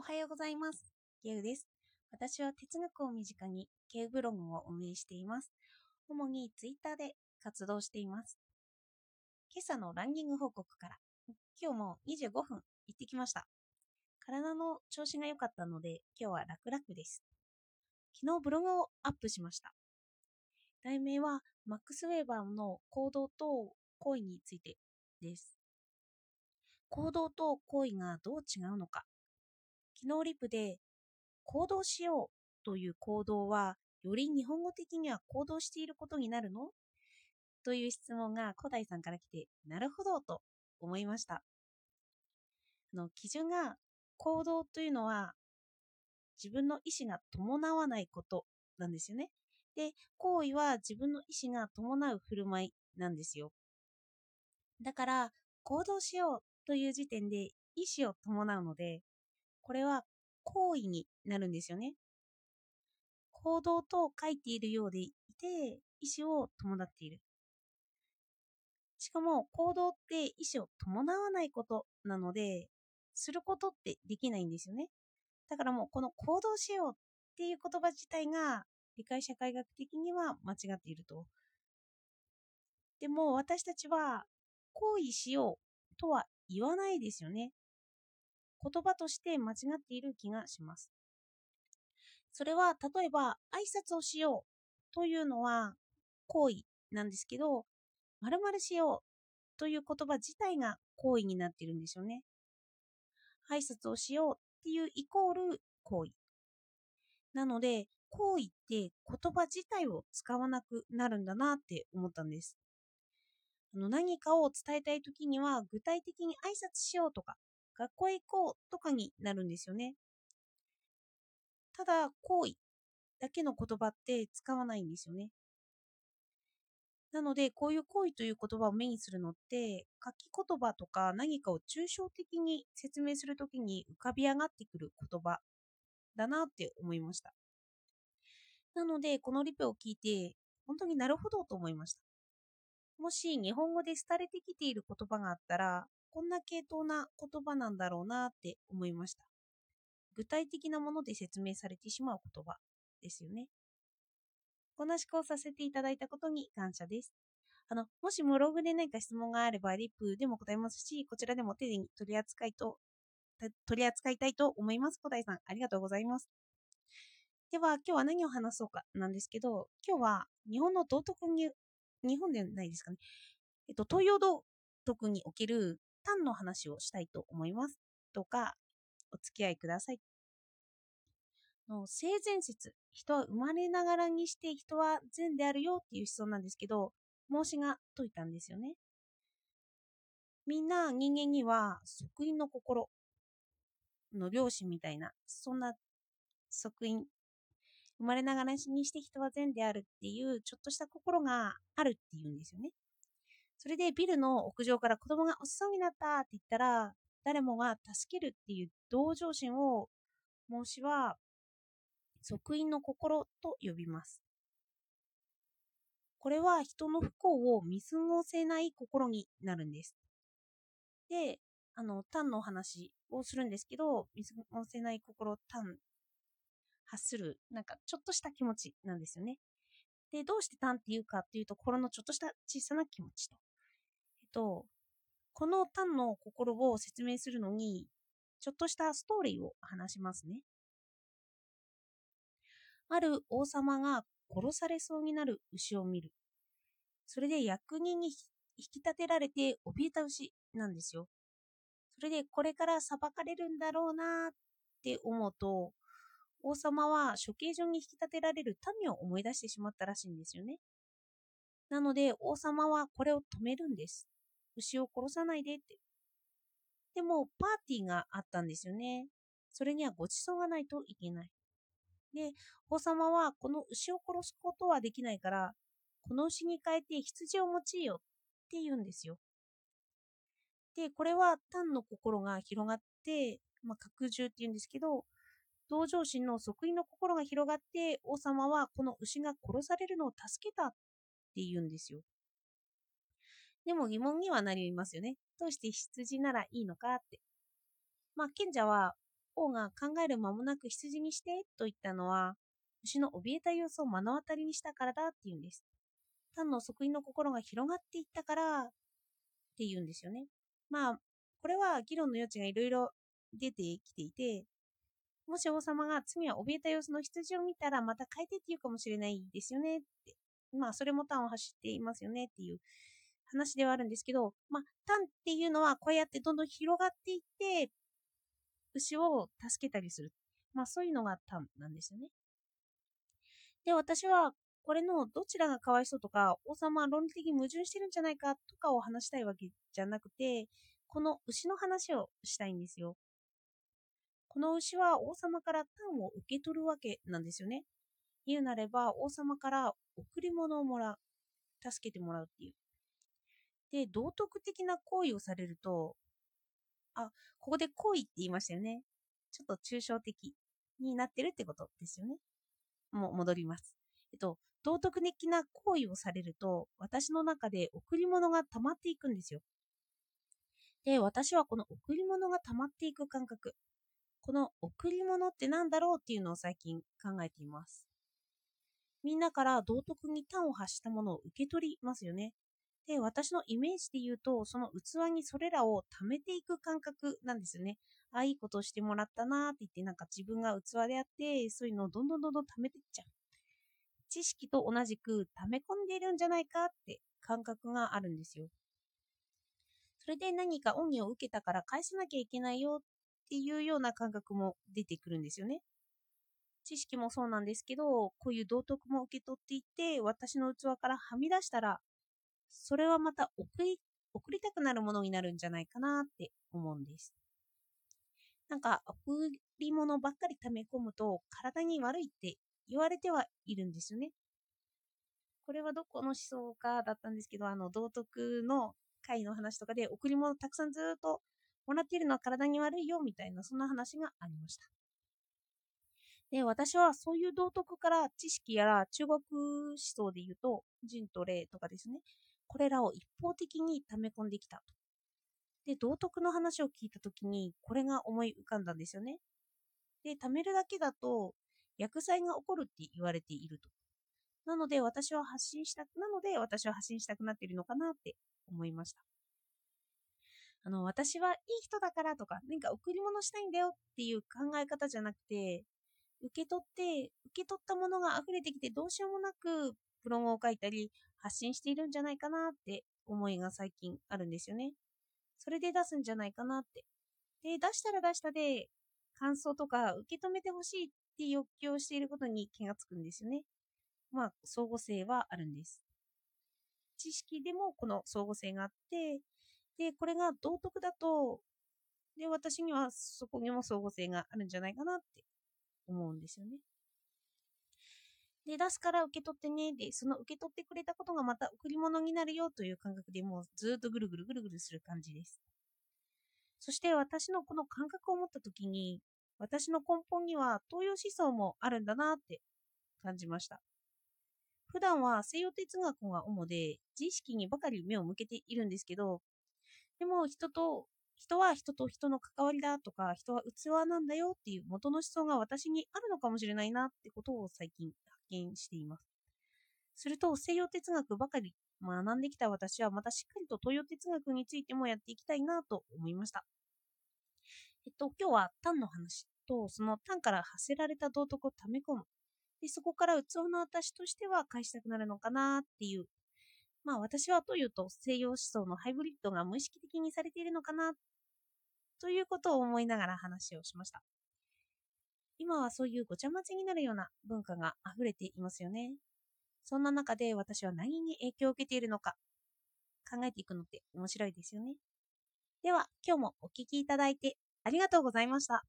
おはようございます。ゲウです。私は哲学を身近にゲウブログを運営しています。主にツイッターで活動しています。今朝のランニング報告から、今日も25分行ってきました。体の調子が良かったので、今日は楽々です。昨日ブログをアップしました。題名は、マックス・ウェーバーの行動と行為についてです。行動と行為がどう違うのか。昨日リプで行動しようという行動はより日本語的には行動していることになるの？という質問が古代さんから来てなるほどと思いました。あの基準が行動というのは自分の意思が伴わないことなんですよね。で行為は自分の意思が伴う振る舞いなんですよ。だから行動しようという時点で意思を伴うのでこれは行為になるんですよね。行動と書いているようでいて、意思を伴っている。しかも、行動って意思を伴わないことなので、することってできないんですよね。だからもう、この行動しようっていう言葉自体が、理解社会学的には間違っていると。でも、私たちは、行為しようとは言わないですよね。言葉として間違っている気がします。それは例えば挨拶をしようというのは行為なんですけど、〇〇しようという言葉自体が行為になっているんですよね。挨拶をしようっていうイコール行為。なので、行為って言葉自体を使わなくなるんだなって思ったんです。あの何かを伝えたいときには具体的に挨拶しようとか学校へ行こうとかになるんですよね。ただ、行為だけの言葉って使わないんですよね。なので、こういう行為という言葉を目にするのって、書き言葉とか何かを抽象的に説明するときに浮かび上がってくる言葉だなって思いました。なので、このリプを聞いて、本当になるほどと思いました。もし日本語で廃れてきている言葉があったら、こんな系統な言葉なんだろうなって思いました。具体的なもので説明されてしまう言葉ですよね。こんな思考させていただいたことに感謝です。あの、もしブログで何か質問があれば、リップでも答えますし、こちらでも手に取り扱いと、取り扱いたいと思います。古代さん、ありがとうございます。では、今日は何を話そうかなんですけど、今日は日本の道徳に、日本ではないですかね。えっと、東洋道徳における単の話をしたいと思います。どうかお付き合いください。の性善説、人は生まれながらにして人は善であるよっていう思想なんですけど、孟子が説いたんですよね。みんな人間には即因の心の両親みたいな、そんな即因、生まれながらにして人は善であるっていうちょっとした心があるっていうんですよね。それでビルの屋上から子供が落ちそうになったって言ったら、誰もが助けるっていう同情心を孟子は即因の心と呼びます。これは人の不幸を見過ごせない心になるんです。で、あの、単のお話をするんですけど、見過ごせない心、単、発する、なんかちょっとした気持ちなんですよね。で、どうして単っていうかっていうと、心のちょっとした小さな気持ちと。と、この単の心を説明するのに、ちょっとしたストーリーを話しますね。ある王様が殺されそうになる牛を見る。それで役人に引き立てられて怯えた牛なんですよ。それでこれから裁かれるんだろうなって思うと、王様は処刑場に引き立てられる民を思い出してしまったらしいんですよね。なので王様はこれを止めるんです。牛を殺さないでって。でも、パーティーがあったんですよね。それにはご馳走がないといけない。で、王様はこの牛を殺すことはできないから、この牛に変えて羊を用いよって言うんですよ。で、これは単の心が広がって、まあ、拡充って言うんですけど、同情心の即位の心が広がって、王様はこの牛が殺されるのを助けたって言うんですよ。でも疑問にはなりますよね。どうして羊ならいいのかって。まあ、賢者は王が考える間もなく羊にしてと言ったのは、牛の怯えた様子を目の当たりにしたからだって言うんです。単の即位の心が広がっていったからって言うんですよね。まあ、これは議論の余地がいろいろ出てきていて、もし王様が罪は怯えた様子の羊を見たらまた変えてって言うかもしれないですよねって。まあ、それも単を走っていますよねっていう話ではあるんですけど、まあ、単っていうのはこうやってどんどん広がっていって、牛を助けたりする。まあ、そういうのが単なんですよね。で、私はこれのどちらがかわいそうとか、王様は論理的に矛盾してるんじゃないかとかを話したいわけじゃなくて、この牛の話をしたいんですよ。この牛は王様から単を受け取るわけなんですよね。言うなれば王様から贈り物をもらう。助けてもらうっていう。で、道徳的な行為をされると、あ、ここで行為って言いましたよね。ちょっと抽象的になってるってことですよね。もう戻ります。えっと、道徳的な行為をされると、私の中で贈り物が溜まっていくんですよ。で、私はこの贈り物が溜まっていく感覚、この贈り物って何だろうっていうのを最近考えています。みんなから道徳に端を発したものを受け取りますよね。で、私のイメージで言うと、その器にそれらを貯めていく感覚なんですよね。ああ、いいことをしてもらったなーって言って、なんか自分が器であって、そういうのをどんどんどんどん貯めていっちゃう。知識と同じく溜め込んでいるんじゃないかって感覚があるんですよ。それで何か恩義を受けたから返さなきゃいけないよっていうような感覚も出てくるんですよね。知識もそうなんですけど、こういう道徳も受け取っていって、私の器からはみ出したら、それはまた送り送りたくなるものになるんじゃないかなって思うんです。なんか、贈り物ばっかり溜め込むと体に悪いって言われてはいるんですよね。これはどこの思想かだったんですけど、あの、道徳の会の話とかで、贈り物たくさんずっともらっているのは体に悪いよみたいなそんな話がありました。で、私はそういう道徳から知識やら中国思想で言うと、人と霊とかですね、これらを一方的に溜め込んできたと。で、道徳の話を聞いたときに、これが思い浮かんだんですよね。で、貯めるだけだと、薬剤が起こるって言われていると。なので、私は発信した、なので、私は発信したくなっているのかなって思いました。あの、私はいい人だからとか、何か贈り物したいんだよっていう考え方じゃなくて、受け取って、受け取ったものが溢れてきてどうしようもなく、ブログを書いたり、発信しているんじゃないかなって思いが最近あるんですよね。それで出すんじゃないかなって。で、出したら出したで、感想とか受け止めてほしいって欲求をしていることに気がつくんですよね。まあ、相互性はあるんです。知識でもこの相互性があって、で、これが道徳だと、で、私にはそこにも相互性があるんじゃないかなって思うんですよね。で、出すから受け取ってね。で、その受け取ってくれたことがまた贈り物になるよという感覚でもうずっとぐるぐるぐるぐるする感じです。そして私のこの感覚を持った時に、私の根本には東洋思想もあるんだなって感じました。普段は西洋哲学が主で、自意識にばかり目を向けているんですけど、でも人と、人は人と人の関わりだとか、人は器なんだよっていう元の思想が私にあるのかもしれないなってことを最近見しています。すると、西洋哲学ばかり学んできた私はまたしっかりと東洋哲学についてもやっていきたいなと思いました。えっと、今日は単の話と、その単から発せられた道徳を溜め込む。で、そこから器の私としては返したくなるのかなっていうまあ私はというと西洋思想のハイブリッドが無意識的にされているのかなということを思いながら話をしました。今はそういうごちゃ混ぜになるような文化が溢れていますよね。そんな中で私は何に影響を受けているのか考えていくのって面白いですよね。では今日もお聴きいただいてありがとうございました。